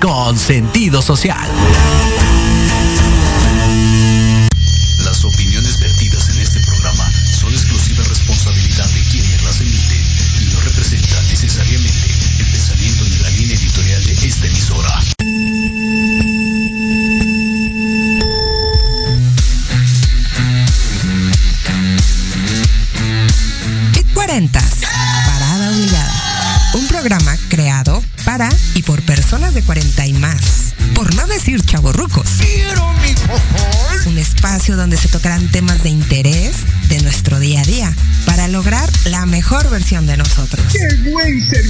Con sentido social. De nosotros. ¡Qué buen servicio!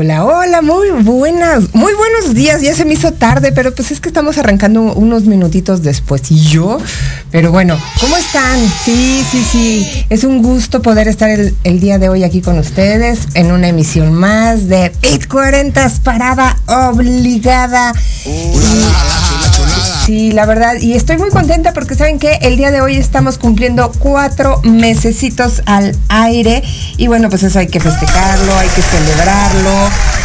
Hola, hola, muy buenas, muy buenos días. Ya se me hizo tarde, pero pues es que estamos arrancando unos minutitos después. Y yo, pero bueno, ¿cómo están? Sí, sí, sí. Es un gusto poder estar el, día de hoy aquí con ustedes en una emisión más de Pit 40 Parada Obligada. Sí, la verdad, y estoy muy contenta porque saben que el día de hoy estamos cumpliendo cuatro mesecitos al aire y bueno, pues eso hay que festejarlo, hay que celebrarlo.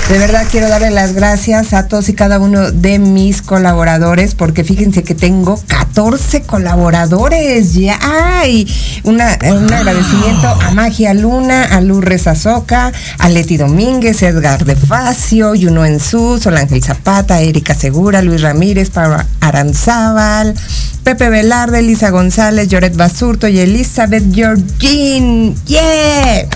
De verdad quiero darle las gracias a todos y cada uno de mis colaboradores porque fíjense que tengo 14 colaboradores ya. Una, un agradecimiento a Magia Luna, a Lourdes Azoka, a Leti Domínguez, Edgar de Facio, Yuno Ensú, Sol Ángel Zapata, Erika Segura, Luis Ramírez, para Aranzábal, Pepe Velarde, Elisa González, Lloret Basurto y Elizabeth Georgine. ¡Yeah!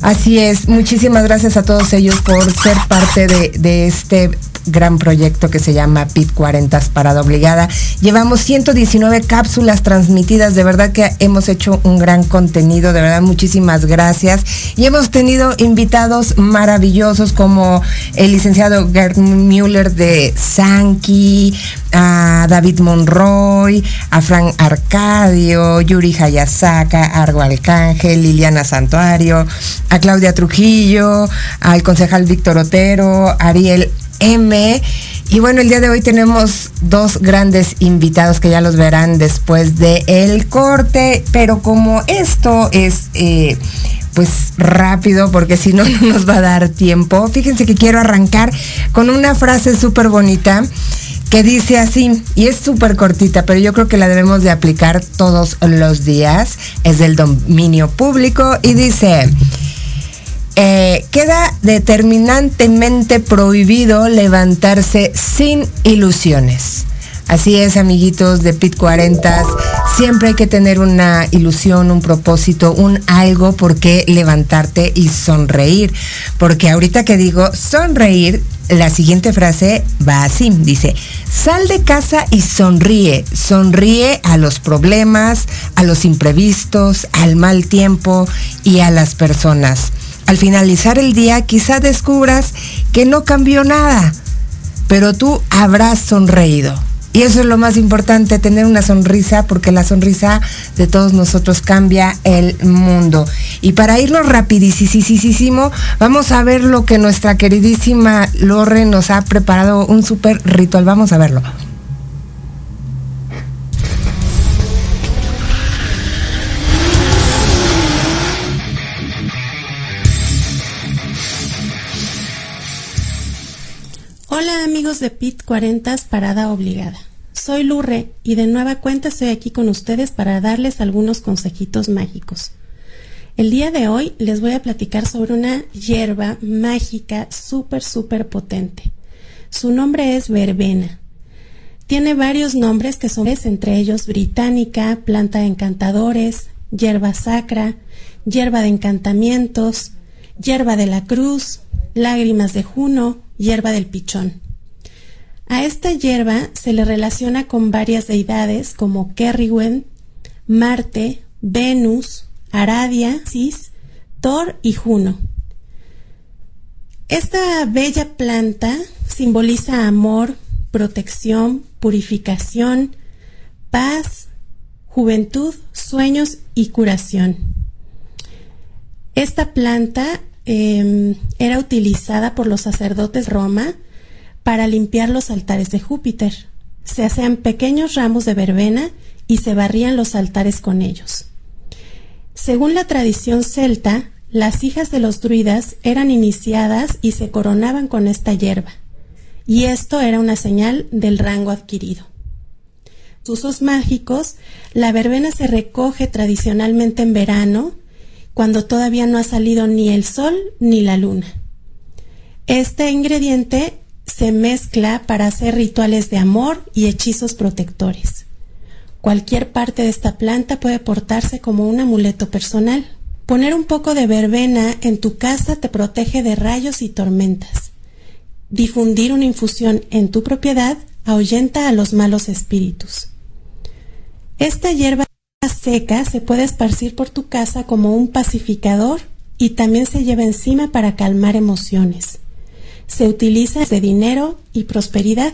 Así es, muchísimas gracias a todos ellos por ser parte de este gran proyecto que se llama PIT 40 Parada Obligada. Llevamos 119 cápsulas transmitidas, de verdad que hemos hecho un gran contenido, de verdad muchísimas gracias. Y hemos tenido invitados maravillosos como el licenciado Gerd Müller de Sankey, a David Monroy, a Frank Arcadio, Yuri Hayasaka, Argo Arcángel, Liliana Santuario, a Claudia Trujillo, al concejal Víctor Otero, Ariel M. Y bueno, el día de hoy tenemos dos grandes invitados que ya los verán después de el corte, pero como esto es eh, pues rápido, porque si no, no nos va a dar tiempo, fíjense que quiero arrancar con una frase súper bonita que dice así, y es súper cortita, pero yo creo que la debemos de aplicar todos los días, es del dominio público y dice, eh, queda determinantemente prohibido levantarse sin ilusiones. Así es, amiguitos de Pit 40. Siempre hay que tener una ilusión, un propósito, un algo por qué levantarte y sonreír. Porque ahorita que digo sonreír, la siguiente frase va así. Dice, sal de casa y sonríe. Sonríe a los problemas, a los imprevistos, al mal tiempo y a las personas. Al finalizar el día quizá descubras que no cambió nada, pero tú habrás sonreído. Y eso es lo más importante, tener una sonrisa, porque la sonrisa de todos nosotros cambia el mundo. Y para irnos rapidísimo, vamos a ver lo que nuestra queridísima Lorre nos ha preparado, un súper ritual. Vamos a verlo. Hola amigos de PIT 40 Parada Obligada. Soy Lurre y de nueva cuenta estoy aquí con ustedes para darles algunos consejitos mágicos. El día de hoy les voy a platicar sobre una hierba mágica súper, súper potente. Su nombre es verbena. Tiene varios nombres que son entre ellos británica, planta de encantadores, hierba sacra, hierba de encantamientos, hierba de la cruz, lágrimas de Juno, hierba del pichón. A esta hierba se le relaciona con varias deidades como Kerriwen, Marte, Venus, Aradia, Cis, Thor y Juno. Esta bella planta simboliza amor, protección, purificación, paz, juventud, sueños y curación. Esta planta em, era utilizada por los sacerdotes Roma para limpiar los altares de Júpiter. Se hacían pequeños ramos de verbena y se barrían los altares con ellos. Según la tradición celta, las hijas de los druidas eran iniciadas y se coronaban con esta hierba, y esto era una señal del rango adquirido. Usos mágicos, la verbena se recoge tradicionalmente en verano, cuando todavía no ha salido ni el sol ni la luna. Este ingrediente se mezcla para hacer rituales de amor y hechizos protectores. Cualquier parte de esta planta puede portarse como un amuleto personal. Poner un poco de verbena en tu casa te protege de rayos y tormentas. Difundir una infusión en tu propiedad ahuyenta a los malos espíritus. Esta hierba seca se puede esparcir por tu casa como un pacificador y también se lleva encima para calmar emociones. Se utiliza de dinero y prosperidad.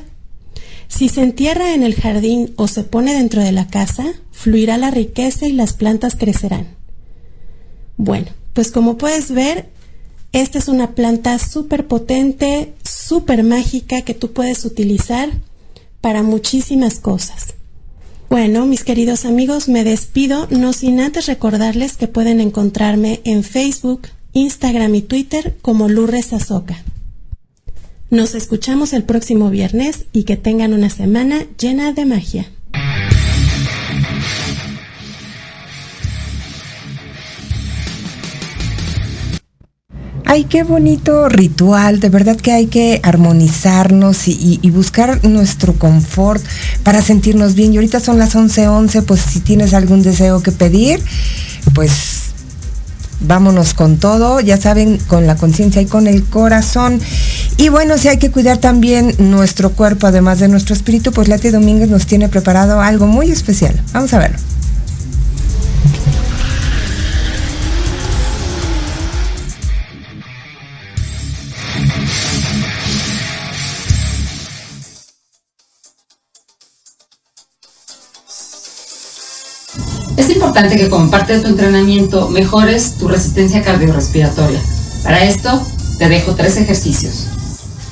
Si se entierra en el jardín o se pone dentro de la casa, fluirá la riqueza y las plantas crecerán. Bueno, pues como puedes ver, esta es una planta súper potente, súper mágica que tú puedes utilizar para muchísimas cosas. Bueno, mis queridos amigos, me despido, no sin antes recordarles que pueden encontrarme en Facebook, Instagram y Twitter como Lourdes Azoka. Nos escuchamos el próximo viernes y que tengan una semana llena de magia. Ay, qué bonito ritual, de verdad que hay que armonizarnos y, buscar nuestro confort para sentirnos bien. Y ahorita son las 11:11, 11, pues si tienes algún deseo que pedir, pues vámonos con todo, ya saben, con la conciencia y con el corazón. Y bueno, si hay que cuidar también nuestro cuerpo, además de nuestro espíritu, pues Lati Domínguez nos tiene preparado algo muy especial. Vamos a verlo. Importante que de tu entrenamiento mejores tu resistencia cardiorrespiratoria. Para esto, te dejo tres ejercicios.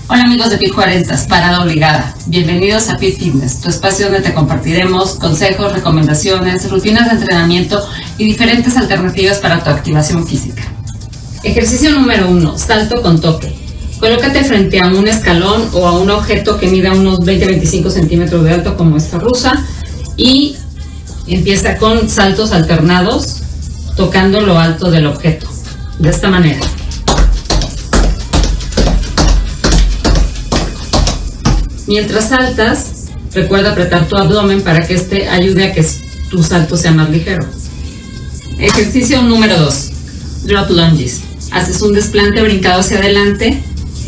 Hola amigos de PIT 40, parada obligada. Bienvenidos a PIT Fitness, tu espacio donde te compartiremos consejos, recomendaciones, rutinas de entrenamiento y diferentes alternativas para tu activación física. Ejercicio número 1, salto con toque. Colócate frente a un escalón o a un objeto que mida unos 20-25 centímetros de alto como esta rusa y Empieza con saltos alternados, tocando lo alto del objeto, de esta manera. Mientras saltas, recuerda apretar tu abdomen para que este ayude a que tu salto sea más ligero. Ejercicio número 2. Drop lunges. Haces un desplante brincado hacia adelante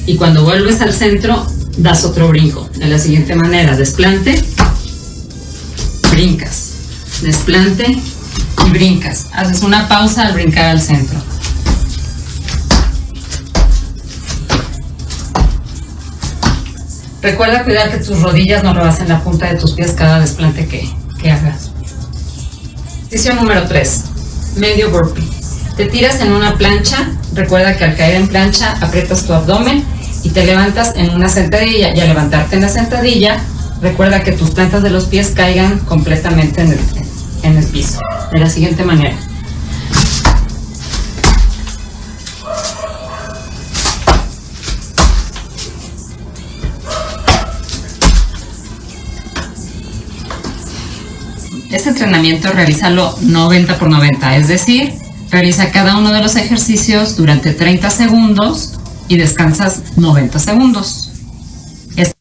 y cuando vuelves al centro, das otro brinco. De la siguiente manera, desplante, brincas desplante y brincas. Haces una pausa al brincar al centro. Recuerda cuidar que tus rodillas no rebasen la punta de tus pies cada desplante que, que hagas. Ejercicio número 3. Medio burpee. Te tiras en una plancha. Recuerda que al caer en plancha aprietas tu abdomen y te levantas en una sentadilla. Y al levantarte en la sentadilla, recuerda que tus plantas de los pies caigan completamente en el, en el piso, de la siguiente manera. Este entrenamiento realízalo 90 por 90, es decir, Realiza cada uno de los ejercicios durante 30 segundos y descansas 90 segundos. Esto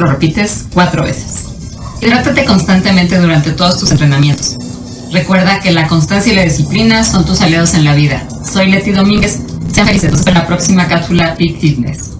lo repites cuatro veces. Hidrátate constantemente durante todos tus entrenamientos. Recuerda que la constancia y la disciplina son tus aliados en la vida. Soy Leti Domínguez. Sean felices. en la próxima cápsula Peak Fitness.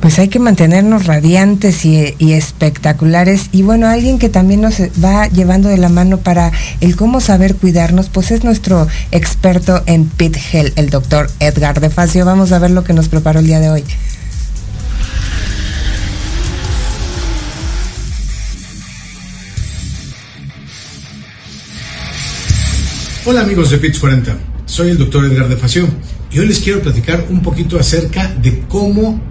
Pues hay que mantenernos radiantes y, espectaculares. Y bueno, alguien que también nos va llevando de la mano para el cómo saber cuidarnos, pues es nuestro experto en Pit Health, el doctor Edgar de Facio. Vamos a ver lo que nos preparó el día de hoy. Hola amigos de PITS 40, soy el doctor Edgar de Facio y hoy les quiero platicar un poquito acerca de cómo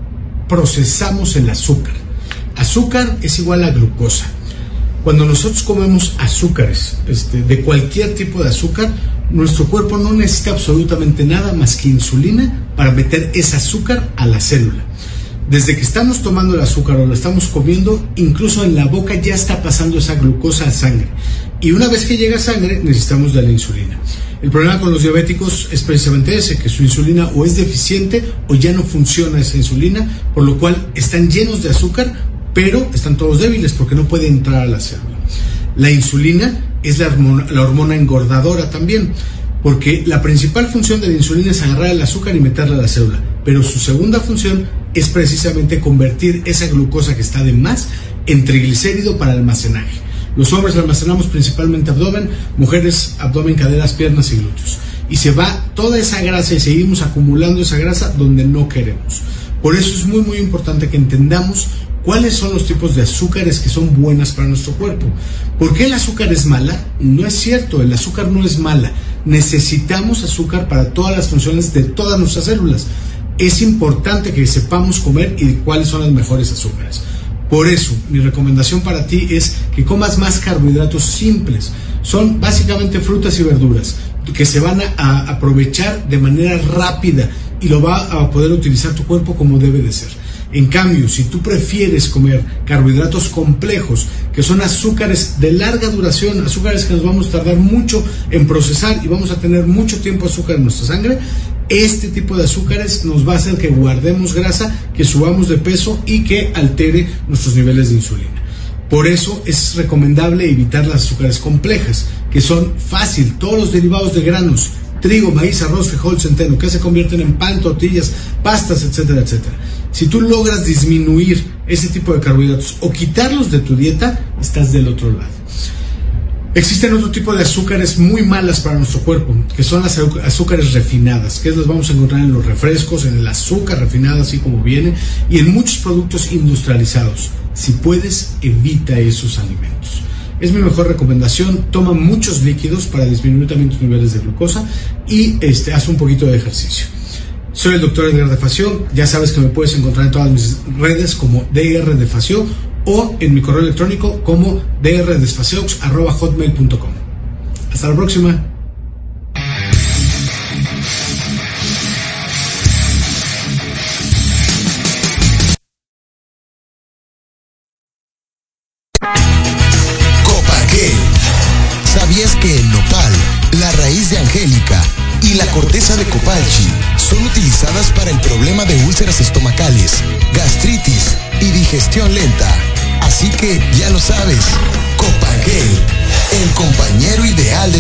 procesamos el azúcar. Azúcar es igual a glucosa. Cuando nosotros comemos azúcares, este, de cualquier tipo de azúcar, nuestro cuerpo no necesita absolutamente nada más que insulina para meter ese azúcar a la célula. Desde que estamos tomando el azúcar o lo estamos comiendo, incluso en la boca ya está pasando esa glucosa a sangre. Y una vez que llega a sangre, necesitamos de la insulina. El problema con los diabéticos es precisamente ese, que su insulina o es deficiente o ya no funciona esa insulina, por lo cual están llenos de azúcar, pero están todos débiles porque no puede entrar a la célula. La insulina es la hormona, la hormona engordadora también, porque la principal función de la insulina es agarrar el azúcar y meterla a la célula, pero su segunda función es precisamente convertir esa glucosa que está de más en triglicérido para almacenaje. Los hombres almacenamos principalmente abdomen, mujeres abdomen, caderas, piernas y glúteos. Y se va toda esa grasa y seguimos acumulando esa grasa donde no queremos. Por eso es muy muy importante que entendamos cuáles son los tipos de azúcares que son buenas para nuestro cuerpo. ¿Por qué el azúcar es mala? No es cierto, el azúcar no es mala. Necesitamos azúcar para todas las funciones de todas nuestras células. Es importante que sepamos comer y cuáles son las mejores azúcares. Por eso, mi recomendación para ti es que comas más carbohidratos simples. Son básicamente frutas y verduras que se van a, aprovechar de manera rápida y lo va a poder utilizar tu cuerpo como debe de ser. En cambio, si tú prefieres comer carbohidratos complejos, que son azúcares de larga duración, azúcares que nos vamos a tardar mucho en procesar y vamos a tener mucho tiempo azúcar en nuestra sangre, este tipo de azúcares nos va a hacer que guardemos grasa, que subamos de peso y que altere nuestros niveles de insulina. Por eso es recomendable evitar las azúcares complejas, que son fácil, todos los derivados de granos, trigo, maíz, arroz, frijol, centeno, que se convierten en pan, tortillas, pastas, etcétera, etcétera. Si tú logras disminuir ese tipo de carbohidratos o quitarlos de tu dieta, estás del otro lado. Existen otro tipo de azúcares muy malas para nuestro cuerpo, que son las azúcares refinadas, que las vamos a encontrar en los refrescos, en el azúcar refinada, así como viene, y en muchos productos industrializados. Si puedes, evita esos alimentos. Es mi mejor recomendación, toma muchos líquidos para disminuir también tus niveles de glucosa y este, haz un poquito de ejercicio. Soy el doctor Edgar de Facio, ya sabes que me puedes encontrar en todas mis redes como DR de Facio o en mi correo electrónico como drdespaceaux.com. Hasta la próxima.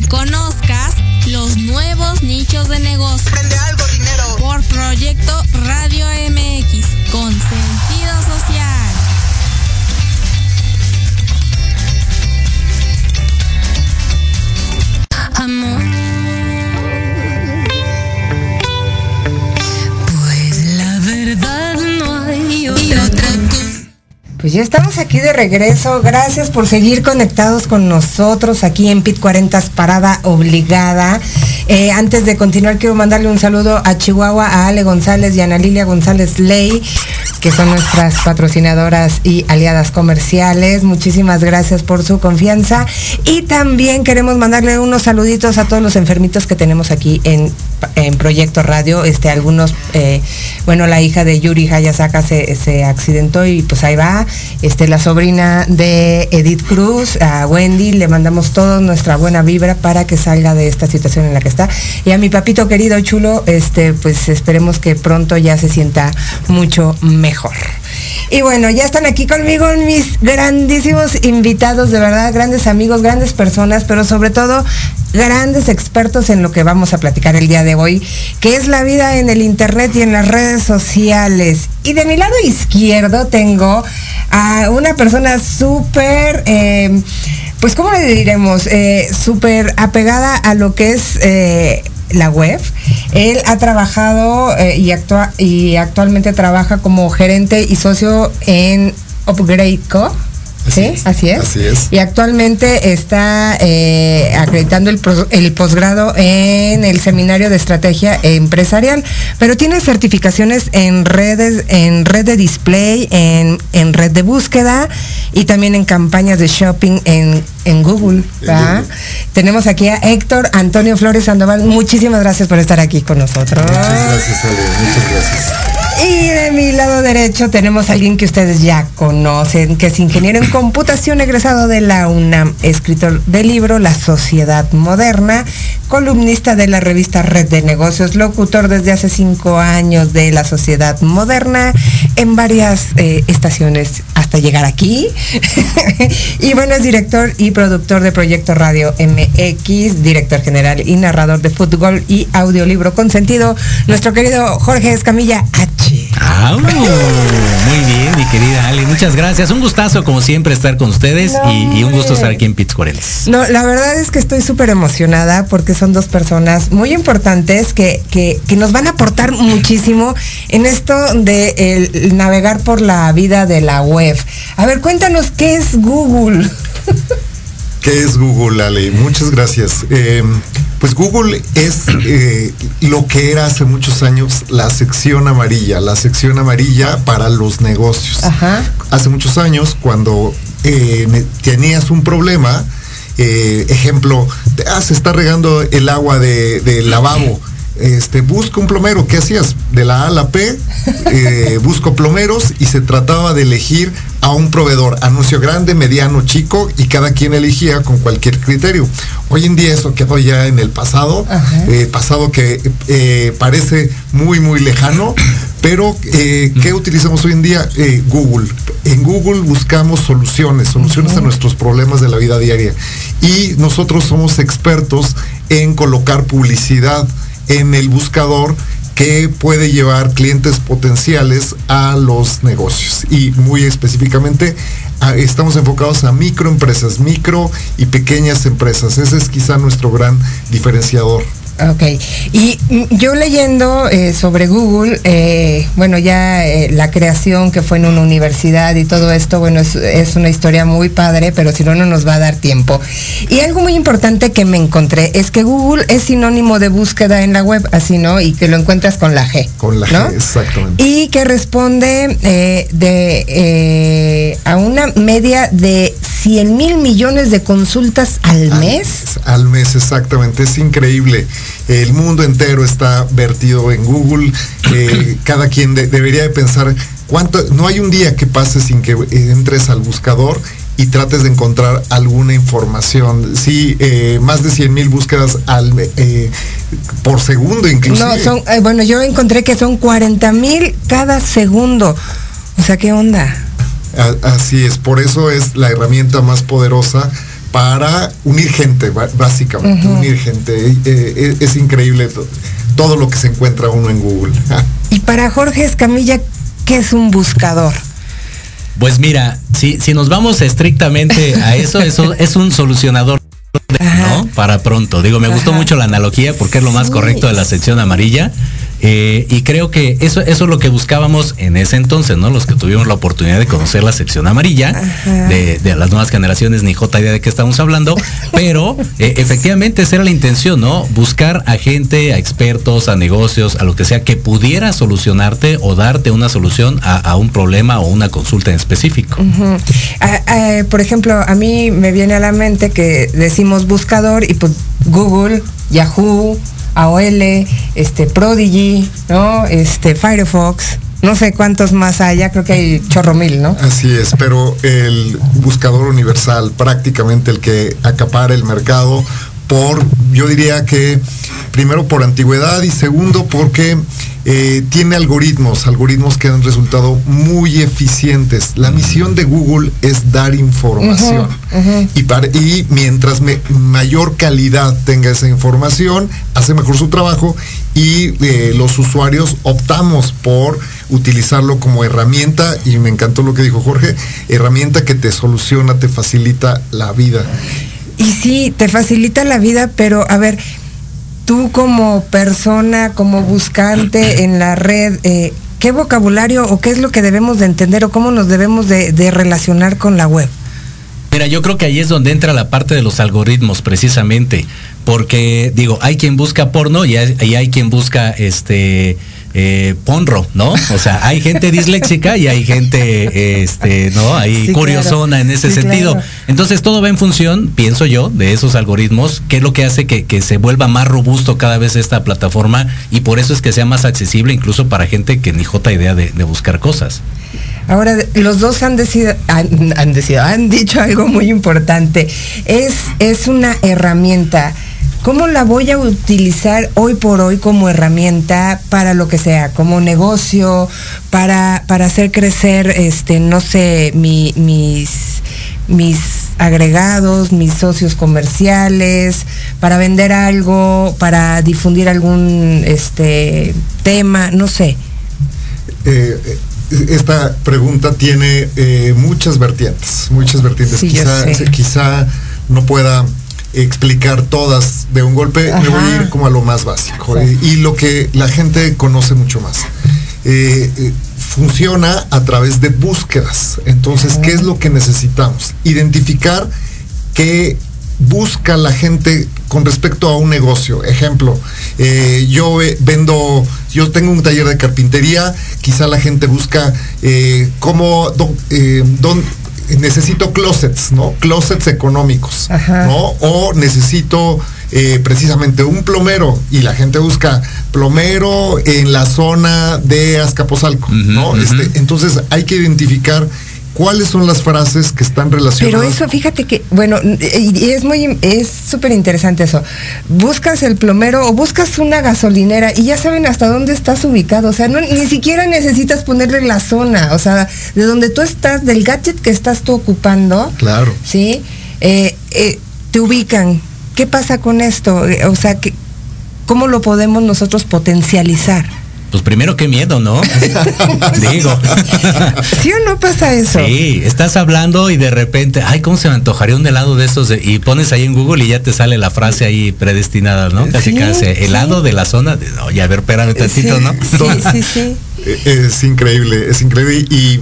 Que conozcas los nuevos nichos de negocio. Prende algo, dinero. Por Proyecto Radio Pues ya estamos aquí de regreso. Gracias por seguir conectados con nosotros aquí en PIT 40 Parada Obligada. Eh, antes de continuar, quiero mandarle un saludo a Chihuahua, a Ale González y a Ana Lilia González Ley, que son nuestras patrocinadoras y aliadas comerciales. Muchísimas gracias por su confianza. Y también queremos mandarle unos saluditos a todos los enfermitos que tenemos aquí en, en Proyecto Radio. Este, algunos, eh, bueno, la hija de Yuri Hayasaka se, se accidentó y pues ahí va. Este, la sobrina de Edith Cruz, a Wendy, le mandamos toda nuestra buena vibra para que salga de esta situación en la que está. Y a mi papito querido chulo, este, pues esperemos que pronto ya se sienta mucho mejor. Y bueno, ya están aquí conmigo mis grandísimos invitados, de verdad, grandes amigos, grandes personas, pero sobre todo grandes expertos en lo que vamos a platicar el día de hoy, que es la vida en el Internet y en las redes sociales. Y de mi lado izquierdo tengo a una persona súper... Eh, pues ¿cómo le diremos? Eh, Súper apegada a lo que es eh, la web. Él ha trabajado eh, y, actua y actualmente trabaja como gerente y socio en UpgradeCo. Así ¿Sí? es. Así es. Así es. Y actualmente está eh, acreditando el, posgrado en el seminario de estrategia empresarial, pero tiene certificaciones en redes, en red de display, en, en red de búsqueda y también en campañas de shopping en, en Google. ¿verdad? Google. Tenemos aquí a Héctor Antonio Flores Sandoval. Muchísimas gracias por estar aquí con nosotros. Muchas gracias, Ale. Muchas gracias. Y de mi lado derecho tenemos a alguien que ustedes ya conocen, que es ingeniero en computación egresado de la UNAM, escritor del libro La Sociedad Moderna, columnista de la revista Red de Negocios, locutor desde hace cinco años de La Sociedad Moderna en varias eh, estaciones hasta llegar aquí. y bueno, es director y productor de Proyecto Radio MX, director general y narrador de fútbol y audiolibro consentido, nuestro querido Jorge Escamilla H. Ah, muy bien, mi querida Ali. Muchas gracias. Un gustazo, como siempre, estar con ustedes No, y, y un gusto estar aquí en Pits 40. No, la verdad es que estoy súper emocionada porque son dos personas muy importantes que, que, que nos van a aportar muchísimo en esto de el navegar por la vida de la web. A ver, cuéntanos qué es Google. ¿Qué es Google, Ale? Muchas gracias. Eh, pues Google es eh, lo que era hace muchos años la sección amarilla, la sección amarilla para los negocios. Ajá. Hace muchos años, cuando eh, tenías un problema, eh, ejemplo, ah, se está regando el agua de- del lavabo. Este, busca un plomero, ¿qué hacías? De la A a la P, eh, busco plomeros y se trataba de elegir a un proveedor, anuncio grande, mediano, chico, y cada quien elegía con cualquier criterio. Hoy en día eso quedó ya en el pasado, eh, pasado que eh, parece muy, muy lejano, pero eh, ¿qué utilizamos hoy en día? Google. En Google buscamos soluciones, soluciones a nuestros problemas de la vida diaria. Y nosotros somos expertos en colocar publicidad en el buscador que puede llevar clientes potenciales a los negocios. Y muy específicamente estamos enfocados a microempresas, micro y pequeñas empresas. Ese es quizá nuestro gran diferenciador. Ok, y mm, yo leyendo eh, sobre Google, eh, bueno, ya eh, la creación que fue en una universidad y todo esto, bueno, es, es una historia muy padre, pero si no, no nos va a dar tiempo. Y algo muy importante que me encontré es que Google es sinónimo de búsqueda en la web, así, ¿no? Y que lo encuentras con la G. Con la ¿no? G, exactamente. Y que responde eh, de, eh, a una media de 100 mil millones de consultas al mes. Al mes, exactamente. Es increíble. El mundo entero está vertido en Google. Eh, cada quien de- debería de pensar cuánto. No hay un día que pase sin que entres al buscador y trates de encontrar alguna información. Sí, eh, más de 100 mil búsquedas al, eh, por segundo inclusive. No, son, eh, bueno, yo encontré que son 40 mil cada segundo. O sea, ¿qué onda? Así es, por eso es la herramienta más poderosa para unir gente, básicamente, unir gente. Eh, eh, es, increíble to- todo lo que se encuentra uno en Google. Y para Jorge Escamilla, ¿qué es un buscador? Pues mira, si, si nos vamos estrictamente a eso, eso es un solucionador. de- ¿no? Para pronto. Digo, me gustó mucho la analogía porque es lo más correcto de la sección amarilla. Eh, y creo que eso, eso es lo que buscábamos en ese entonces, ¿no? Los que tuvimos la oportunidad de conocer la sección amarilla, de, de las nuevas generaciones, ni jota idea de qué estamos hablando, pero eh, efectivamente esa era la intención, ¿no? Buscar a gente, a expertos, a negocios, a lo que sea que pudiera solucionarte o darte una solución a, a un problema o una consulta en específico. Ah, ah, por ejemplo, a mí me viene a la mente que decimos buscador y pues Google, Yahoo, AOL, este Prodigy, ¿no? Este Firefox, no sé cuántos más haya, creo que hay chorro mil, ¿no? Así es, pero el buscador universal, prácticamente el que acapara el mercado por, yo diría que primero por antigüedad y segundo porque eh, tiene algoritmos, algoritmos que han resultado muy eficientes. La misión de Google es dar información. Y, para- y mientras me- mayor calidad tenga esa información, hace mejor su trabajo y eh, los usuarios optamos por utilizarlo como herramienta y me encantó lo que dijo Jorge, herramienta que te soluciona, te facilita la vida. Y sí, te facilita la vida, pero a ver, tú como persona, como buscante en la red, eh, ¿qué vocabulario o qué es lo que debemos de entender o cómo nos debemos de, de relacionar con la web? Mira, yo creo que ahí es donde entra la parte de los algoritmos, precisamente, porque digo, hay quien busca porno y hay, y hay quien busca este eh, ponro, ¿no? O sea, hay gente disléxica y hay gente, este, ¿no? Hay Sí, curiosona claro. en ese Sí, sentido. claro. Entonces todo va en función, pienso yo, de esos algoritmos, que es lo que hace que, que se vuelva más robusto cada vez esta plataforma y por eso es que sea más accesible incluso para gente que ni jota idea de, de buscar cosas. Ahora, los dos han decidido, han, han decidido, han dicho algo muy importante. Es, es una herramienta. ¿Cómo la voy a utilizar hoy por hoy como herramienta para lo que sea? Como negocio, para, para hacer crecer, este, no sé, mi- mis, mis agregados, mis socios comerciales, para vender algo, para difundir algún este tema, no sé. Eh, eh, esta pregunta tiene eh, muchas vertientes, muchas vertientes. Sí, quizá, quizá no pueda explicar todas de un golpe, me voy a ir como a lo más básico eh, y lo que la gente conoce mucho más. Eh, eh, funciona a través de búsquedas. Entonces, ¿qué es lo que necesitamos? Identificar qué busca la gente con respecto a un negocio. Ejemplo, eh, yo vendo, yo tengo un taller de carpintería, quizá la gente busca eh, cómo, eh, necesito closets, ¿no? Closets económicos, ¿no? O necesito eh, precisamente un plomero y la gente busca plomero en la zona de Azcapotzalco, ¿no? Este, entonces hay que identificar cuáles son las frases que están relacionadas. Pero eso, fíjate que, bueno, y es muy, es súper interesante eso. Buscas el plomero o buscas una gasolinera y ya saben hasta dónde estás ubicado. O sea, no, ni siquiera necesitas ponerle la zona. O sea, de donde tú estás, del gadget que estás tú ocupando. Claro. Sí. Eh, eh, te ubican. ¿Qué pasa con esto? O sea, que, ¿cómo lo podemos nosotros potencializar? Pues primero qué miedo, ¿no? Digo. ¿Sí o no pasa eso? Sí, estás hablando y de repente, ay, ¿cómo se me antojaría un helado de esos? y pones ahí en Google y ya te sale la frase ahí predestinada, ¿no? Casi casi, helado de la zona. De, Oye, a ver, espérame tantito, ¿no? Sí, sí, sí. Es increíble, es increíble. Y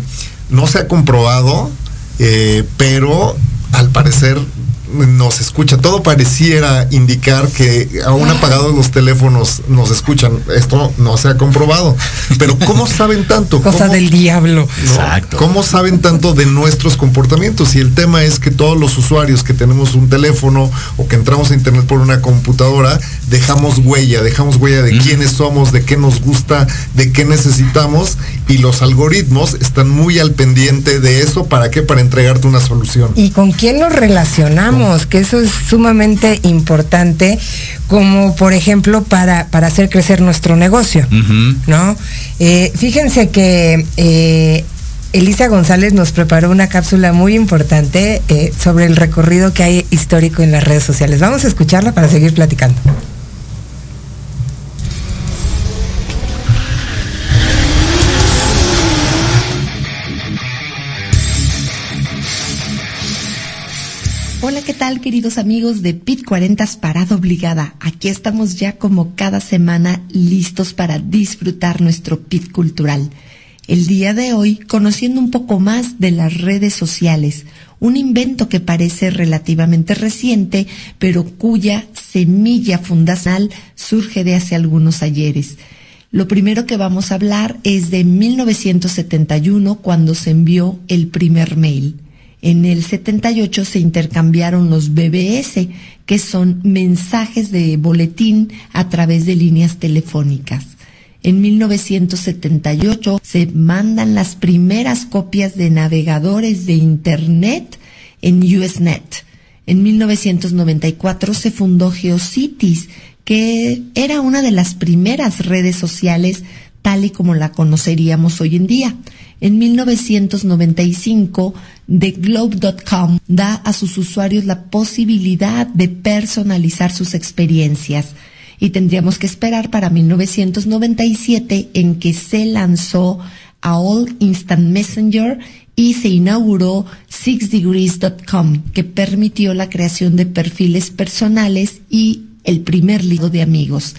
no se ha comprobado, eh, pero al parecer nos escucha. Todo pareciera indicar que aún apagados los teléfonos nos escuchan. Esto no se ha comprobado. Pero ¿cómo saben tanto? Cosa del diablo. Exacto. ¿Cómo saben tanto de nuestros comportamientos? Y el tema es que todos los usuarios que tenemos un teléfono o que entramos a internet por una computadora, dejamos huella, dejamos huella de quiénes somos, de qué nos gusta, de qué necesitamos. Y los algoritmos están muy al pendiente de eso. ¿Para qué? Para entregarte una solución. ¿Y con quién nos relacionamos? que eso es sumamente importante, como por ejemplo para, para hacer crecer nuestro negocio, ¿no? Eh, fíjense que eh, Elisa González nos preparó una cápsula muy importante eh, sobre el recorrido que hay histórico en las redes sociales. Vamos a escucharla para seguir platicando. ¿Qué tal queridos amigos de Pit 40 Parada Obligada? Aquí estamos ya como cada semana listos para disfrutar nuestro Pit cultural. El día de hoy conociendo un poco más de las redes sociales, un invento que parece relativamente reciente, pero cuya semilla fundacional surge de hace algunos ayeres. Lo primero que vamos a hablar es de 1971 cuando se envió el primer mail. En el 78 se intercambiaron los BBS, que son mensajes de boletín a través de líneas telefónicas. En 1978 se mandan las primeras copias de navegadores de Internet en USNet. En 1994 se fundó GeoCities, que era una de las primeras redes sociales tal y como la conoceríamos hoy en día. En 1995, TheGlobe.com da a sus usuarios la posibilidad de personalizar sus experiencias y tendríamos que esperar para 1997 en que se lanzó AOL Instant Messenger y se inauguró SixDegrees.com, que permitió la creación de perfiles personales y el primer libro de amigos.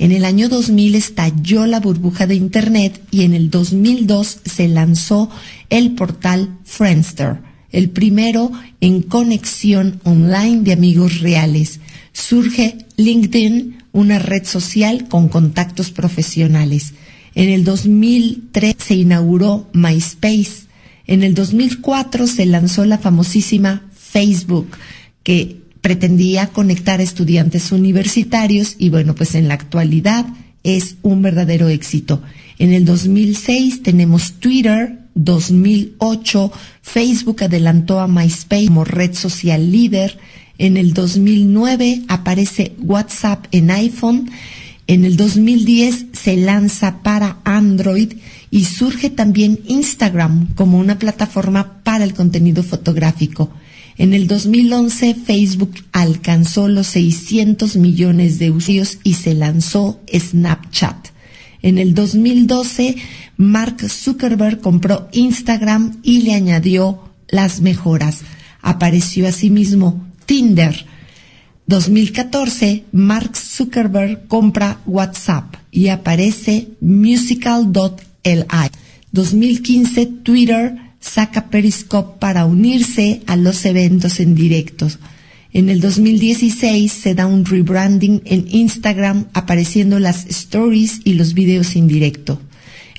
En el año 2000 estalló la burbuja de Internet y en el 2002 se lanzó el portal Friendster, el primero en conexión online de amigos reales. Surge LinkedIn, una red social con contactos profesionales. En el 2003 se inauguró MySpace. En el 2004 se lanzó la famosísima Facebook, que pretendía conectar a estudiantes universitarios y bueno, pues en la actualidad es un verdadero éxito. En el 2006 tenemos Twitter, 2008 Facebook adelantó a MySpace como red social líder, en el 2009 aparece WhatsApp en iPhone, en el 2010 se lanza para Android y surge también Instagram como una plataforma para el contenido fotográfico. En el 2011 Facebook alcanzó los 600 millones de usuarios y se lanzó Snapchat. En el 2012 Mark Zuckerberg compró Instagram y le añadió las mejoras. Apareció asimismo Tinder. 2014 Mark Zuckerberg compra WhatsApp y aparece musical.li. 2015 Twitter saca Periscope para unirse a los eventos en directos. En el 2016 se da un rebranding en Instagram apareciendo las stories y los videos en directo.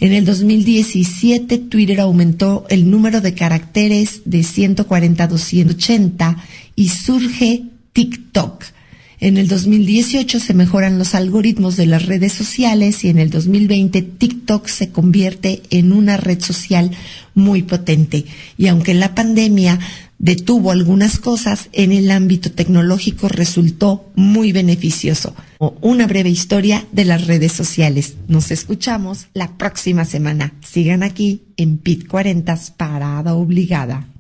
En el 2017 Twitter aumentó el número de caracteres de 140 a 280 y surge TikTok. En el 2018 se mejoran los algoritmos de las redes sociales y en el 2020 TikTok se convierte en una red social muy potente. Y aunque la pandemia detuvo algunas cosas, en el ámbito tecnológico resultó muy beneficioso. Una breve historia de las redes sociales. Nos escuchamos la próxima semana. Sigan aquí en PIT 40 Parada Obligada.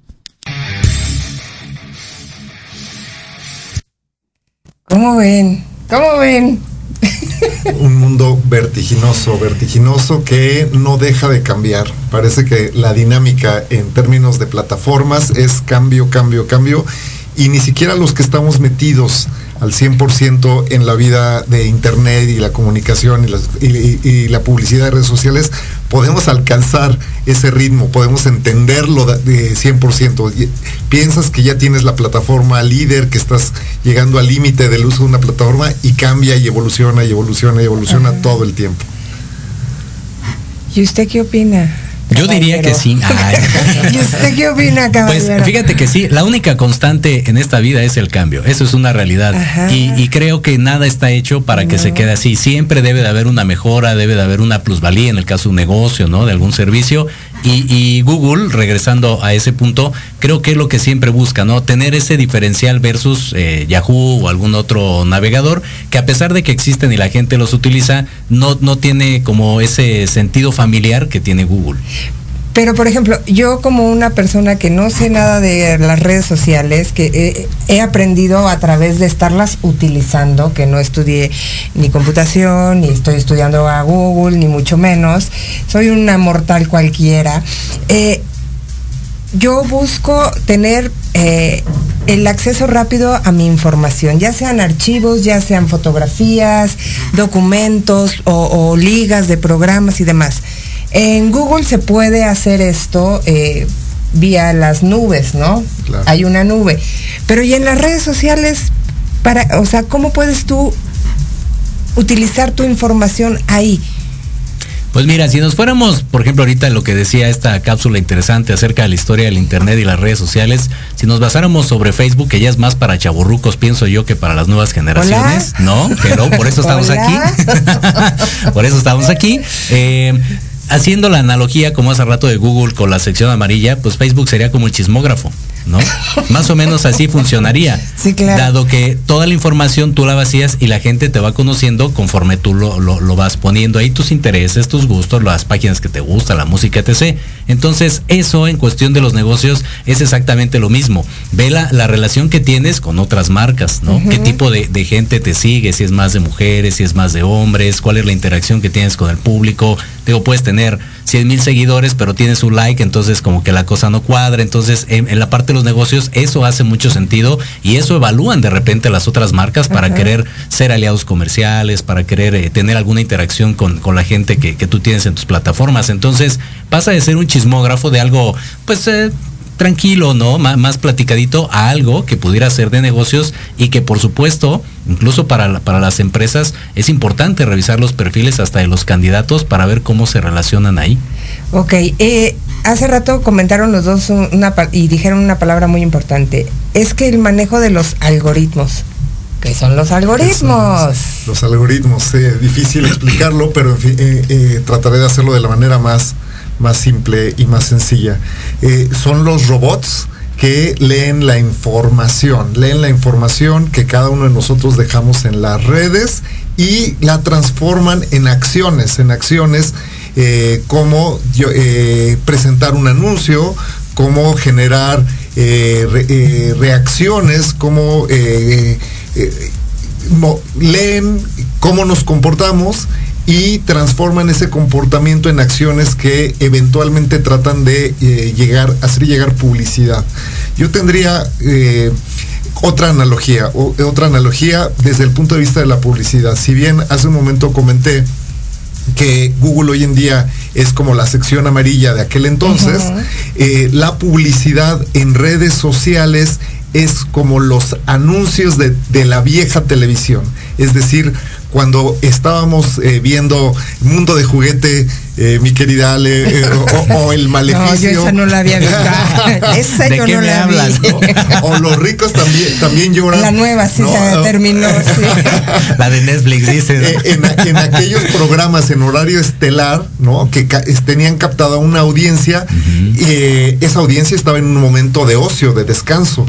¿Cómo ven? ¿Cómo ven? Un mundo vertiginoso, vertiginoso que no deja de cambiar. Parece que la dinámica en términos de plataformas es cambio, cambio, cambio. Y ni siquiera los que estamos metidos al 100% en la vida de Internet y la comunicación y, la publicidad de redes sociales, podemos alcanzar ese ritmo, podemos entenderlo de, 100%. Piensas que ya tienes la plataforma líder, que estás llegando al límite del uso de una plataforma y cambia y evoluciona y evoluciona y evoluciona todo el tiempo. ¿Y usted qué opina? Yo diría que sí. ¿Y usted qué opina, Pues fíjate que sí, la única constante en esta vida es el cambio. Eso es una realidad. Y, creo que nada está hecho para que se quede así. Siempre debe de haber una mejora, debe de haber una plusvalía en el caso de un negocio, ¿no? De algún servicio. Y, Google, regresando a ese punto, creo que es lo que siempre busca, ¿no? Tener ese diferencial versus eh, Yahoo o algún otro navegador, que a pesar de que existen y la gente los utiliza, no, no tiene como ese sentido familiar que tiene Google. Pero, por ejemplo, yo como una persona que no sé nada de las redes sociales, que he, aprendido a través de estarlas utilizando, que no estudié ni computación, ni estoy estudiando a Google, ni mucho menos, soy una mortal cualquiera. Eh, yo busco tener eh, el acceso rápido a mi información, ya sean archivos, ya sean fotografías, documentos o ligas de programas y demás. En Google se puede hacer esto eh, vía las nubes, ¿no? Hay una nube. Pero y en las redes sociales, para, o sea, ¿cómo puedes tú utilizar tu información ahí? Pues mira, si nos fuéramos, por ejemplo, ahorita en lo que decía esta cápsula interesante acerca de la historia del Internet y las redes sociales, si nos basáramos sobre Facebook, que ya es más para chaburrucos, pienso yo, que para las nuevas generaciones, ¿no? Pero por eso estamos aquí. por eso estamos aquí. Eh, haciendo la analogía como hace rato de Google con la sección amarilla, pues Facebook sería como el chismógrafo. ¿No? Más o menos así funcionaría. Sí, claro. Dado que toda la información tú la vacías y la gente te va conociendo conforme tú lo, lo, vas poniendo ahí tus intereses, tus gustos, las páginas que te gustan, la música, etc. Entonces, eso en cuestión de los negocios es exactamente lo mismo. Ve la, relación que tienes con otras marcas, ¿no? ¿Qué tipo de, de, gente te sigue? Si es más de mujeres, si es más de hombres, cuál es la interacción que tienes con el público. Digo, puedes tener 100 mil seguidores, pero tienes un like, entonces como que la cosa no cuadra. Entonces, en, la parte de los negocios, eso hace mucho sentido y eso evalúan de repente las otras marcas para querer ser aliados comerciales, para querer eh, tener alguna interacción con, con la gente que, que, tú tienes en tus plataformas. Entonces, pasa de ser un chismógrafo de algo, pues, eh, tranquilo, ¿no? más platicadito a algo que pudiera ser de negocios y que por supuesto, incluso para, para las empresas, es importante revisar los perfiles hasta de los candidatos para ver cómo se relacionan ahí. Ok, eh, hace rato comentaron los dos una, y dijeron una palabra muy importante, es que el manejo de los algoritmos. ¿Qué son los algoritmos? Los, algoritmos, es difícil explicarlo, pero en fin, eh, eh, trataré de hacerlo de la manera más, más simple y más sencilla. Eh, son los robots que leen la información, leen la información que cada uno de nosotros dejamos en las redes y la transforman en acciones, en acciones eh, como eh, presentar un anuncio, cómo generar reacciones, cómo leen cómo nos comportamos y transforman ese comportamiento en acciones que eventualmente tratan de eh, llegar, hacer llegar publicidad. Yo tendría eh, otra analogía, otra analogía desde el punto de vista de la publicidad. Si bien hace un momento comenté que Google hoy en día es como la sección amarilla de aquel entonces, eh, la publicidad en redes sociales es como los anuncios de, de la vieja televisión. Es decir, cuando estábamos eh, viendo Mundo de Juguete, eh, mi querida Ale, eh, o, o, El Maleficio. No, yo esa no la había visto. esa ¿De yo qué no me la hablas, vi. O Los ricos también, también lloran. La nueva sí No, se no. terminó. sí. La de Netflix, dice. Eh, en, en aquellos programas en horario estelar, ¿no? Que ca- tenían captada una audiencia, eh, esa audiencia estaba en un momento de ocio, de descanso.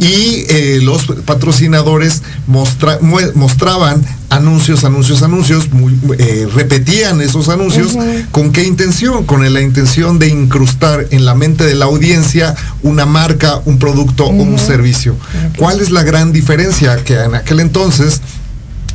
Y eh, los patrocinadores mostra- mostraban anuncios, anuncios, anuncios, muy- eh, repetían esos anuncios. ¿Con qué intención? Con la intención de incrustar en la mente de la audiencia una marca, un producto o un servicio. ¿Cuál es la gran diferencia? Que en aquel entonces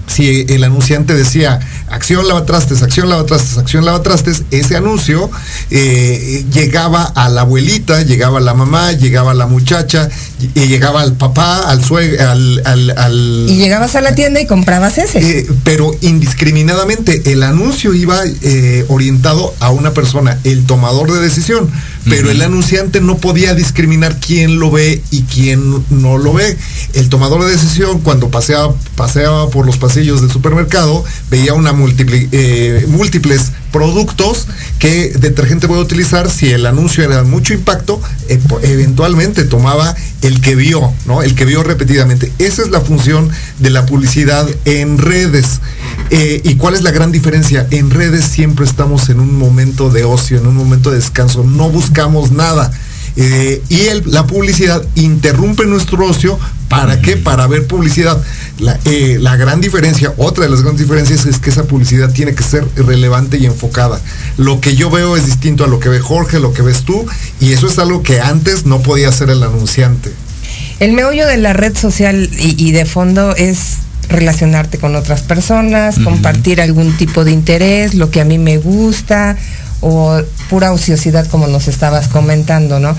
si el anunciante decía acción lavatrastes, acción lavatrastes, acción lavatrastes, ese anuncio eh, llegaba a la abuelita, llegaba a la mamá, llegaba a la muchacha, y llegaba al papá, al suegro, al, al- al- Y llegabas a la tienda y comprabas ese. eh, pero indiscriminadamente el anuncio iba eh, orientado a una persona, el tomador de decisión, pero el anunciante no podía discriminar quién lo ve y quién no lo ve. El tomador de decisión cuando paseaba, paseaba por los pasillos del supermercado veía una múltiple, eh, múltiples productos que detergente voy a utilizar si el anuncio era de mucho impacto eh, eventualmente tomaba el que vio no el que vio repetidamente. Esa es la función de la publicidad en redes Eh, y cuál es la gran diferencia en redes siempre estamos en un momento de ocio en un momento de descanso no buscamos nada Eh, y el- la publicidad interrumpe nuestro ocio ¿Para qué? Para ver publicidad. La, eh, la gran diferencia, otra de las grandes diferencias es que esa publicidad tiene que ser relevante y enfocada. Lo que yo veo es distinto a lo que ve Jorge, lo que ves tú, y eso es algo que antes no podía hacer el anunciante. El meollo de la red social y, y de fondo es relacionarte con otras personas, compartir algún tipo de interés, lo que a mí me gusta, o pura ociosidad como nos estabas comentando, ¿no?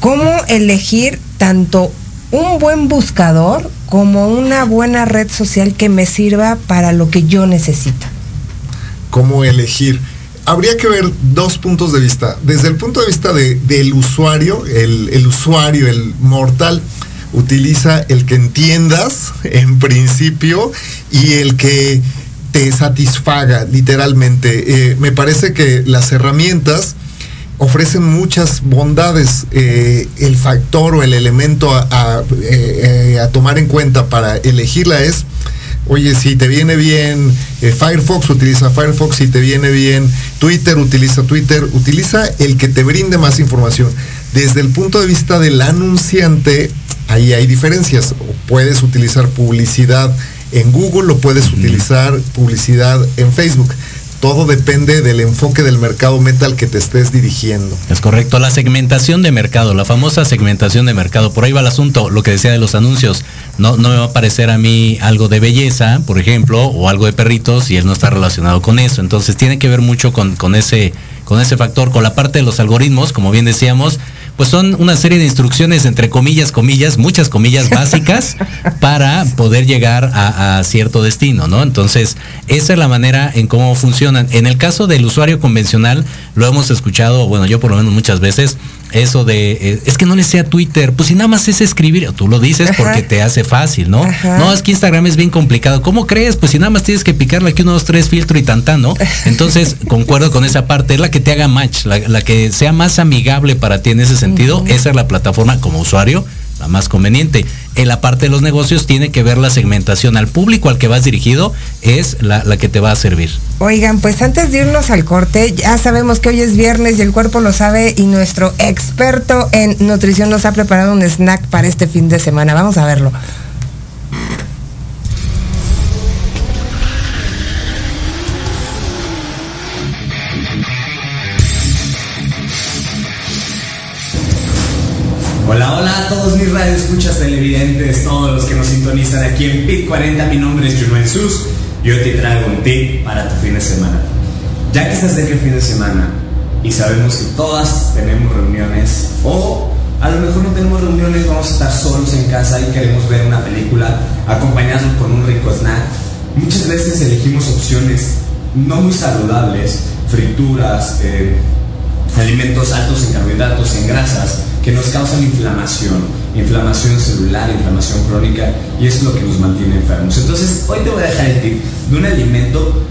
¿Cómo elegir tanto un buen buscador como una buena red social que me sirva para lo que yo necesito? cómo elegir. Habría que ver dos puntos de vista. Desde el punto de vista de- del usuario, el, el usuario, el mortal, utiliza el que entiendas en principio y el que te satisfaga literalmente. Eh, me parece que las herramientas ofrecen muchas bondades. Eh, el factor o el elemento a, eh, a tomar en cuenta para elegirla es Oye, si te viene bien Firefox, utiliza Firefox. Si te viene bien Twitter, utiliza Twitter. Utiliza el que te brinde más información. Desde el punto de vista del anunciante, ahí hay diferencias. Puedes utilizar publicidad en Google o puedes utilizar publicidad en Facebook. Todo depende del enfoque del mercado meta al que te estés dirigiendo. Es correcto, la segmentación de mercado, la famosa segmentación de mercado, por ahí va el asunto, lo que decía de los anuncios, no, no me va a parecer a mí algo de belleza, por ejemplo, o algo de perritos y él no está relacionado con eso, entonces tiene que ver mucho con, con ese, con ese factor, con la parte de los algoritmos, como bien decíamos, pues son una serie de instrucciones entre comillas, comillas, muchas comillas básicas para poder llegar a, a cierto destino, ¿no? Entonces, esa es la manera en cómo funcionan. En el caso del usuario convencional, lo hemos escuchado, bueno, yo por lo menos muchas veces, eso de, eh, es que no le sea Twitter, pues si nada más es escribir, tú lo dices Ajá. porque te hace fácil, ¿no? Ajá. No, es que Instagram es bien complicado. ¿Cómo crees? Pues si nada más tienes que picarle aquí unos tres filtro y tantán, ¿no? Entonces, concuerdo con esa parte, es la que te haga match, la, la que sea más amigable para ti en ese sentido, esa es la plataforma como usuario, la más conveniente. En la parte de los negocios tiene que ver la segmentación al público al que vas dirigido, es la, la que te va a servir. Oigan, pues antes de irnos al corte, ya sabemos que hoy es viernes y el cuerpo lo sabe y nuestro experto en nutrición nos ha preparado un snack para este fin de semana. Vamos a verlo. Hola, hola a todos mis radioescuchas televidentes, todos los que nos sintonizan aquí en PIT 40. Mi nombre es Junoen Sus y hoy te traigo un tip para tu fin de semana. Ya que se acerca el fin de semana y sabemos que todas tenemos reuniones o a lo mejor no tenemos reuniones, vamos a estar solos en casa y queremos ver una película acompañados con un rico snack. Muchas veces elegimos opciones no muy saludables, frituras, eh, alimentos altos en carbohidratos, en grasas, que nos causan inflamación, inflamación celular, inflamación crónica, y es lo que nos mantiene enfermos. Entonces, hoy te voy a dejar el tip de un alimento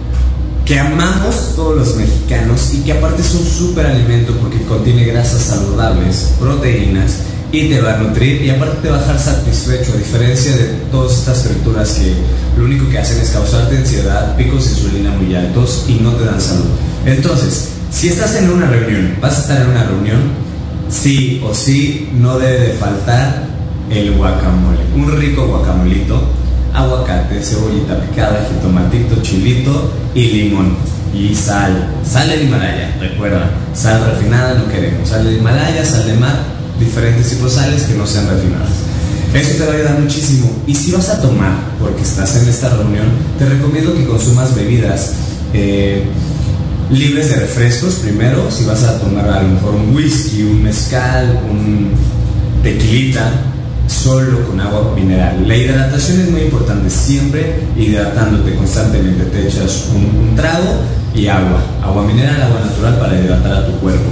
que amamos todos los mexicanos y que aparte es un súper alimento porque contiene grasas saludables, proteínas y te va a nutrir y aparte te va a dejar satisfecho a diferencia de todas estas frituras que lo único que hacen es causarte ansiedad, picos de insulina muy altos y no te dan salud. Entonces, si estás en una reunión, vas a estar en una reunión, sí o sí no debe de faltar el guacamole, un rico guacamolito aguacate, cebollita picada, jitomatito, chilito y limón. Y sal, sal del Himalaya, recuerda, sal refinada no queremos, sal del Himalaya, sal de mar, diferentes tipos de sales que no sean refinadas. Eso te va a ayudar muchísimo. Y si vas a tomar, porque estás en esta reunión, te recomiendo que consumas bebidas eh, libres de refrescos primero. Si vas a tomar a lo mejor un whisky, un mezcal, un tequilita, solo con agua mineral. La hidratación es muy importante, siempre hidratándote constantemente. Te echas un, trago y agua, agua mineral, agua natural para hidratar a tu cuerpo.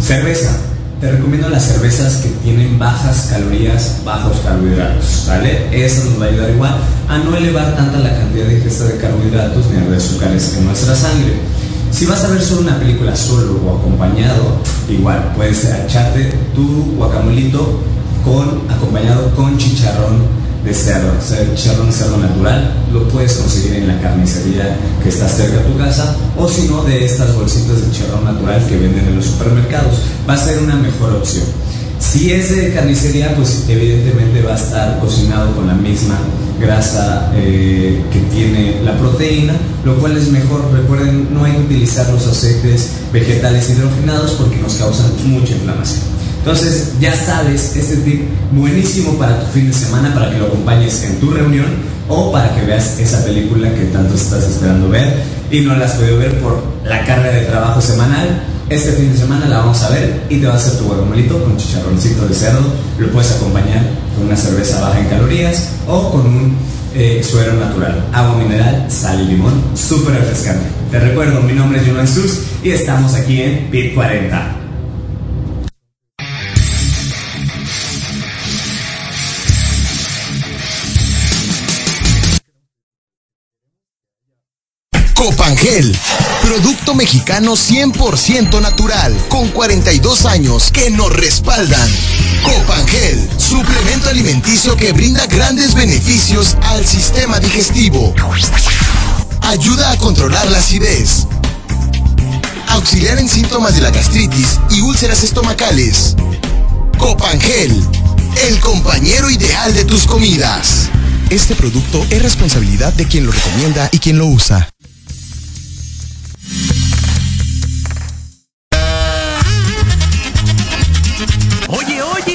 Cerveza. Te recomiendo las cervezas que tienen bajas calorías, bajos carbohidratos, ¿vale? Eso nos va a ayudar igual a no elevar tanta la cantidad de ingesta de carbohidratos ni de azúcares en nuestra sangre. Si vas a ver solo una película solo o acompañado, igual puedes echarte tu guacamolito con, acompañado con chicharrón de cerdo, chicharrón de cerdo natural, lo puedes conseguir en la carnicería que está cerca de tu casa, o si no, de estas bolsitas de chicharrón natural que venden en los supermercados. Va a ser una mejor opción. Si es de carnicería, pues evidentemente va a estar cocinado con la misma grasa eh, que tiene la proteína, lo cual es mejor. Recuerden, no hay que utilizar los aceites vegetales hidrogenados porque nos causan mucha inflamación. Entonces, ya sabes, este tip buenísimo para tu fin de semana, para que lo acompañes en tu reunión o para que veas esa película que tanto estás esperando ver y no la has podido ver por la carga de trabajo semanal. Este fin de semana la vamos a ver y te va a hacer tu guacamolito con chicharroncito de cerdo. Lo puedes acompañar con una cerveza baja en calorías o con un eh, suero natural, agua mineral, sal y limón, súper refrescante. Te recuerdo, mi nombre es Jonan Sus y estamos aquí en PIT 40. Copangel, producto mexicano 100% natural, con 42 años que nos respaldan. Copangel, suplemento alimenticio que brinda grandes beneficios al sistema digestivo. Ayuda a controlar la acidez. Auxiliar en síntomas de la gastritis y úlceras estomacales. Copangel, el compañero ideal de tus comidas. Este producto es responsabilidad de quien lo recomienda y quien lo usa.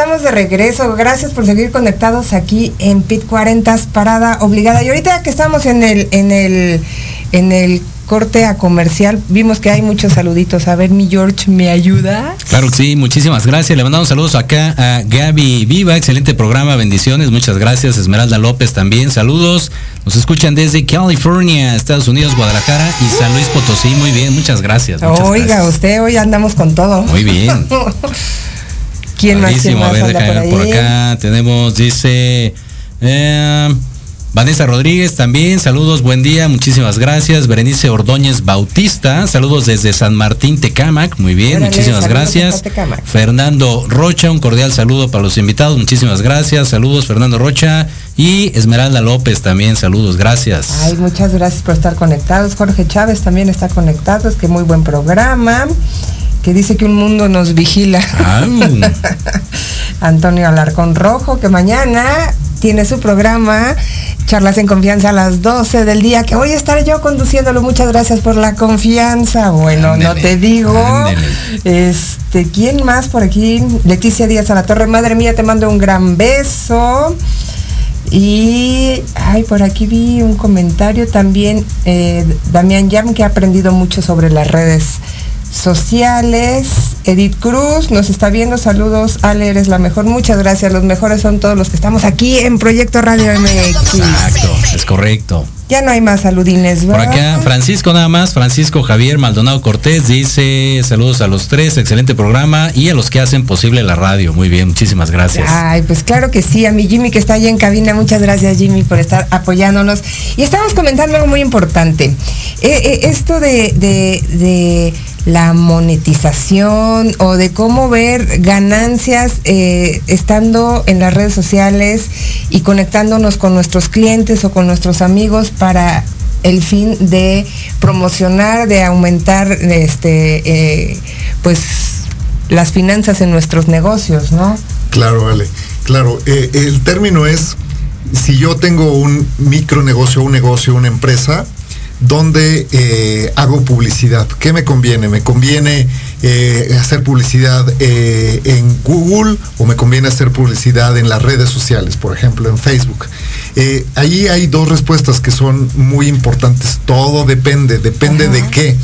Estamos de regreso. Gracias por seguir conectados aquí en Pit 40 parada obligada. Y ahorita que estamos en el en el en el corte a comercial, vimos que hay muchos saluditos. A ver, mi George, ¿me ayuda? Claro que sí, muchísimas gracias. Le mandamos saludos acá a Gaby Viva, excelente programa, bendiciones, muchas gracias. Esmeralda López también, saludos. Nos escuchan desde California, Estados Unidos, Guadalajara y San Luis Potosí. Muy bien, muchas gracias. Muchas Oiga, gracias. usted hoy andamos con todo. Muy bien. ¿Quién más, quién Padrísimo. más A ver, anda por por acá. Tenemos, dice. eh, Vanessa Rodríguez también, saludos, buen día, muchísimas gracias. Berenice Ordóñez Bautista, saludos desde San Martín Tecámac, muy bien, Órale, muchísimas gracias. Fernando Rocha, un cordial saludo para los invitados, muchísimas gracias. Saludos, Fernando Rocha. Y Esmeralda López también, saludos, gracias. Ay, muchas gracias por estar conectados. Jorge Chávez también está conectado, es que muy buen programa. Que dice que un mundo nos vigila. Ah, Antonio Alarcón Rojo, que mañana tiene su programa, Charlas en Confianza a las 12 del día, que voy a estar yo conduciéndolo. Muchas gracias por la confianza. Bueno, no te digo. Este, ¿quién más por aquí? Leticia Díaz a la Torre. Madre mía, te mando un gran beso. Y, ay, por aquí vi un comentario también, eh, Damián Yam, que ha aprendido mucho sobre las redes sociales. Edith Cruz nos está viendo, saludos, Ale, eres la mejor, muchas gracias, los mejores son todos los que estamos aquí en Proyecto Radio MX. Exacto, es correcto. Ya no hay más saludines, Por acá, Francisco nada más, Francisco Javier Maldonado Cortés dice saludos a los tres, excelente programa y a los que hacen posible la radio. Muy bien, muchísimas gracias. Ay, pues claro que sí, a mi Jimmy que está allá en cabina, muchas gracias Jimmy por estar apoyándonos. Y estamos comentando algo muy importante. Eh, eh, esto de, de- de la monetización o de cómo ver ganancias eh, estando en las redes sociales y conectándonos con nuestros clientes o con nuestros amigos para el fin de promocionar, de aumentar este eh, pues las finanzas en nuestros negocios, ¿no? Claro, vale. Claro, eh, el término es, si yo tengo un micronegocio, un negocio, una empresa, donde eh, hago publicidad. ¿Qué me conviene? ¿Me conviene eh, hacer publicidad eh, en Google o me conviene hacer publicidad en las redes sociales, por ejemplo, en Facebook? Eh, ahí hay dos respuestas que son muy importantes. Todo depende, depende de qué.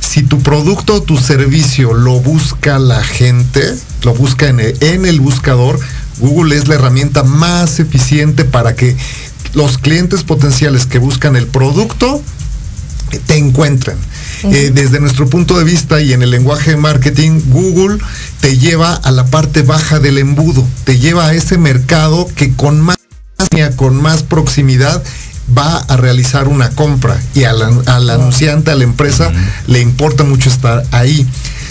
Si tu producto o tu servicio lo busca la gente, lo busca en el, en el buscador, Google es la herramienta más eficiente para que los clientes potenciales que buscan el producto te encuentren. Eh, desde nuestro punto de vista y en el lenguaje de marketing, Google te lleva a la parte baja del embudo, te lleva a ese mercado que con más, con más proximidad va a realizar una compra y al, al anunciante, a la empresa, le importa mucho estar ahí.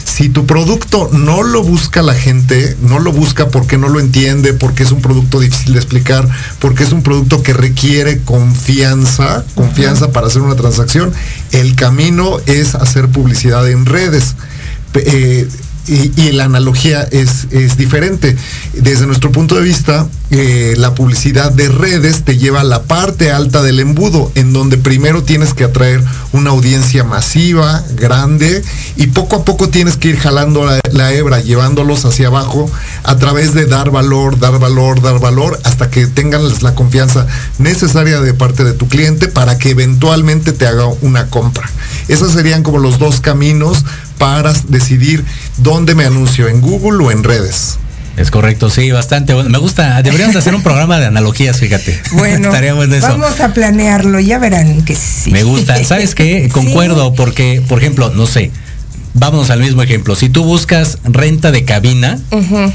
Si tu producto no lo busca la gente, no lo busca porque no lo entiende, porque es un producto difícil de explicar, porque es un producto que requiere confianza, confianza para hacer una transacción, el camino es hacer publicidad en redes. Eh, y, y la analogía es, es diferente. Desde nuestro punto de vista, eh, la publicidad de redes te lleva a la parte alta del embudo, en donde primero tienes que atraer una audiencia masiva, grande, y poco a poco tienes que ir jalando la, la hebra, llevándolos hacia abajo a través de dar valor, dar valor, dar valor, hasta que tengan la confianza necesaria de parte de tu cliente para que eventualmente te haga una compra. Esos serían como los dos caminos para decidir dónde me anuncio, en Google o en redes. Es correcto, sí, bastante bueno. Me gusta, deberíamos de hacer un programa de analogías, fíjate. Bueno, Estaría bueno eso. vamos a planearlo, ya verán que sí. Me gusta. ¿Sabes qué? Concuerdo, porque, por ejemplo, no sé, vámonos al mismo ejemplo. Si tú buscas renta de cabina,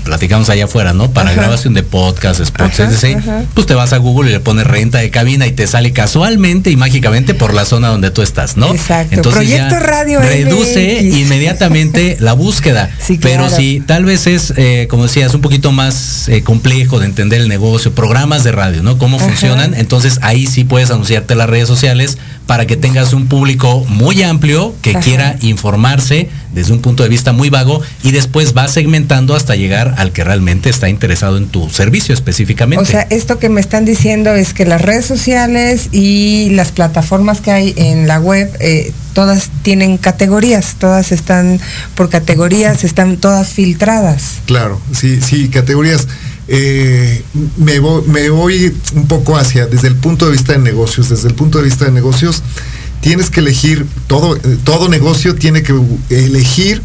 platicamos allá afuera, ¿no? Para Ajá. grabación de podcast, spots, etc. Pues te vas a Google y le pones renta de cabina y te sale casualmente y mágicamente por la zona donde tú estás, ¿no? Exacto. Proyecto Radio reduce MX. inmediatamente la búsqueda. Sí, Pero claro. si tal vez es, eh, como decías, un poquito más eh, complejo de entender el negocio, programas de radio, ¿no? Cómo Ajá. funcionan. Entonces ahí sí puedes anunciarte en las redes sociales para que tengas un público muy amplio que Ajá. quiera informarse desde un punto de vista muy vago y después va segmentando hasta llegar al que realmente está interesado en tu servicio específicamente. O sea, esto que me están diciendo es que las redes sociales y las plataformas que hay en la web, eh, todas tienen categorías, todas están por categorías, están todas filtradas. Claro, sí, sí, categorías. Eh, me, voy, me voy un poco hacia, desde el punto de vista de negocios, desde el punto de vista de negocios, tienes que elegir, todo, eh, todo negocio tiene que elegir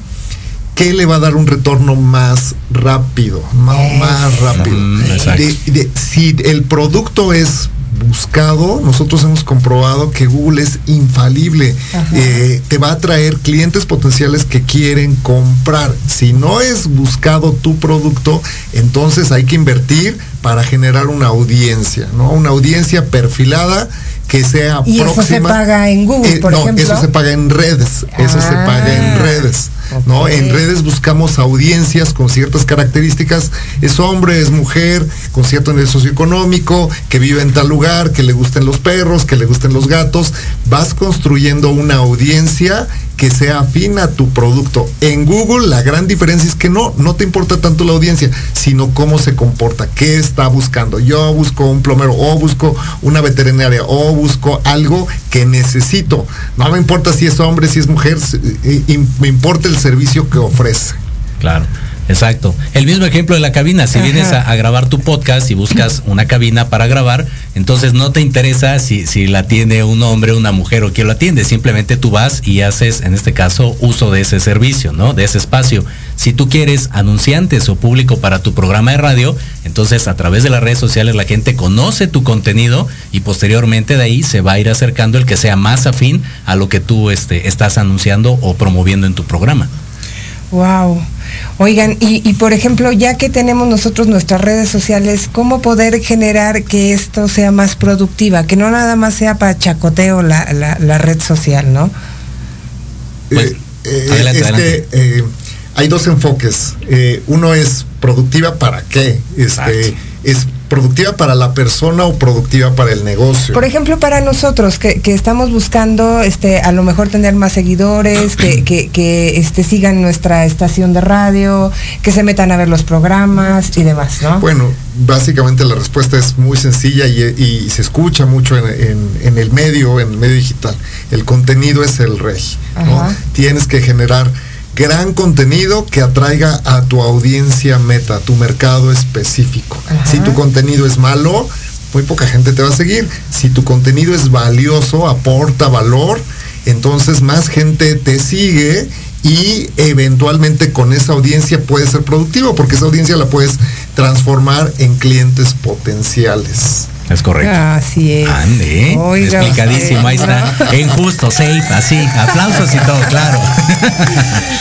qué le va a dar un retorno más rápido, más, rápido. Mm, exacto. De- de- si el producto es buscado, nosotros hemos comprobado que Google es infalible. Eh, te va a traer clientes potenciales que quieren comprar. Si no es buscado tu producto, entonces hay que invertir para generar una audiencia, ¿no? Una audiencia perfilada que sea y próxima. eso se paga en Google, Eh, por no, ejemplo. eso se paga en redes, eso se Ah, paga en redes. ¿No? En redes buscamos audiencias con ciertas características, es hombre, es mujer, con cierto nivel socioeconómico, que vive en tal lugar, que le gusten los perros, que le gusten los gatos. Vas construyendo una audiencia que sea afín a tu producto. En Google la gran diferencia es que no, no te importa tanto la audiencia, sino cómo se comporta, qué está buscando. Yo busco un plomero, o busco una veterinaria, o busco algo que necesito. No me importa si es hombre, si es mujer, eh, eh, me importa el servicio que ofrece. Claro. Exacto. El mismo ejemplo de la cabina. Si Ajá. vienes a, a grabar tu podcast y buscas una cabina para grabar, entonces no te interesa si, si la tiene un hombre, una mujer o quién lo atiende. Simplemente tú vas y haces, en este caso, uso de ese servicio, ¿no? De ese espacio. Si tú quieres anunciantes o público para tu programa de radio, entonces a través de las redes sociales la gente conoce tu contenido y posteriormente de ahí se va a ir acercando el que sea más afín a lo que tú este, estás anunciando o promoviendo en tu programa. Wow. Oigan, y, y por ejemplo, ya que tenemos nosotros nuestras redes sociales, ¿cómo poder generar que esto sea más productiva? Que no nada más sea para chacoteo la, la, la red social, ¿no? Eh, eh, adelante, es adelante. que eh, hay dos enfoques. Eh, uno es productiva para qué. Este, es productiva para la persona o productiva para el negocio. Por ejemplo, para nosotros que, que estamos buscando este, a lo mejor tener más seguidores, que, que, que este, sigan nuestra estación de radio, que se metan a ver los programas y demás, ¿no? Bueno, básicamente la respuesta es muy sencilla y, y se escucha mucho en, en- en el medio, en el medio digital. El contenido es el rey. ¿no? Tienes que generar gran contenido que atraiga a tu audiencia meta, a tu mercado específico. Si tu contenido es malo, muy poca gente te va a seguir. Si tu contenido es valioso, aporta valor, entonces más gente te sigue y eventualmente con esa audiencia puedes ser productivo porque esa audiencia la puedes transformar en clientes potenciales. Es correcto. Así es. Ande, Oiga explicadísimo, ahí está. En justo, safe, así. Aplausos y todo, claro.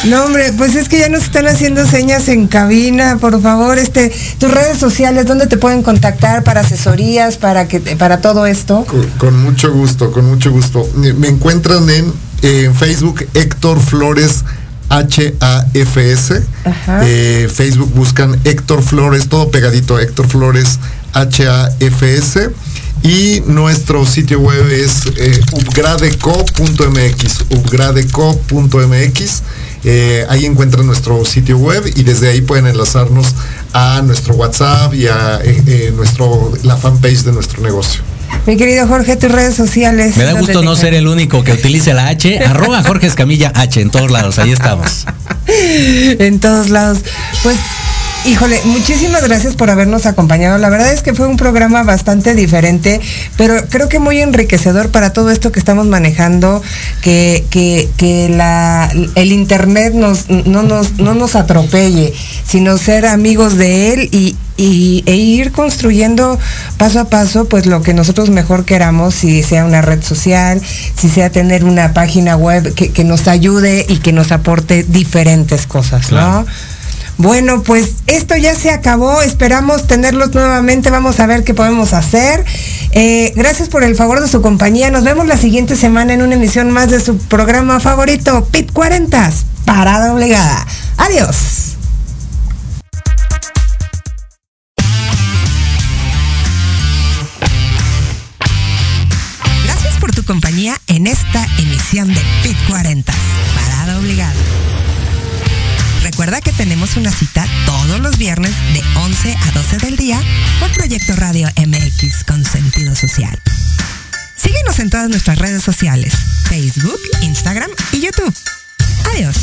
No, hombre, pues es que ya nos están haciendo señas en cabina, por favor, este, tus redes sociales, ¿dónde te pueden contactar para asesorías, para que para todo esto? Con, con mucho gusto, con mucho gusto. Me encuentran en, en Facebook Héctor Flores HAFS. Eh, Facebook buscan Héctor Flores, todo pegadito, Héctor Flores HAFS. Y nuestro sitio web es eh, upgradeco.mx, upgradeco.mx. Eh, ahí encuentran nuestro sitio web y desde ahí pueden enlazarnos a nuestro WhatsApp y a eh, nuestro, la fanpage de nuestro negocio. Mi querido Jorge, tus redes sociales. Me da ¿dónde gusto no ser el único que utilice la H. Arroba Jorge Escamilla H en todos lados. Ahí estamos. en todos lados. Pues, híjole, muchísimas gracias por habernos acompañado. La verdad es que fue un programa bastante diferente, pero creo que muy enriquecedor para todo esto que estamos manejando, que, que, que la, el internet nos, no, nos, no nos atropelle, sino ser amigos de él y, y, e ir construyendo paso a paso pues lo que nosotros mejor queramos, si sea una red social, si sea tener una página web que, que nos ayude y que nos aporte diferentes cosas, ¿no? Bueno, pues esto ya se acabó, esperamos tenerlos nuevamente, vamos a ver qué podemos hacer. Eh, gracias por el favor de su compañía, nos vemos la siguiente semana en una emisión más de su programa favorito, Pit 40, Parada Obligada. Adiós. En esta emisión de Pit 40, Parada Obligada. Recuerda que tenemos una cita todos los viernes de 11 a 12 del día por Proyecto Radio MX con sentido social. Síguenos en todas nuestras redes sociales, Facebook, Instagram y YouTube. Adiós.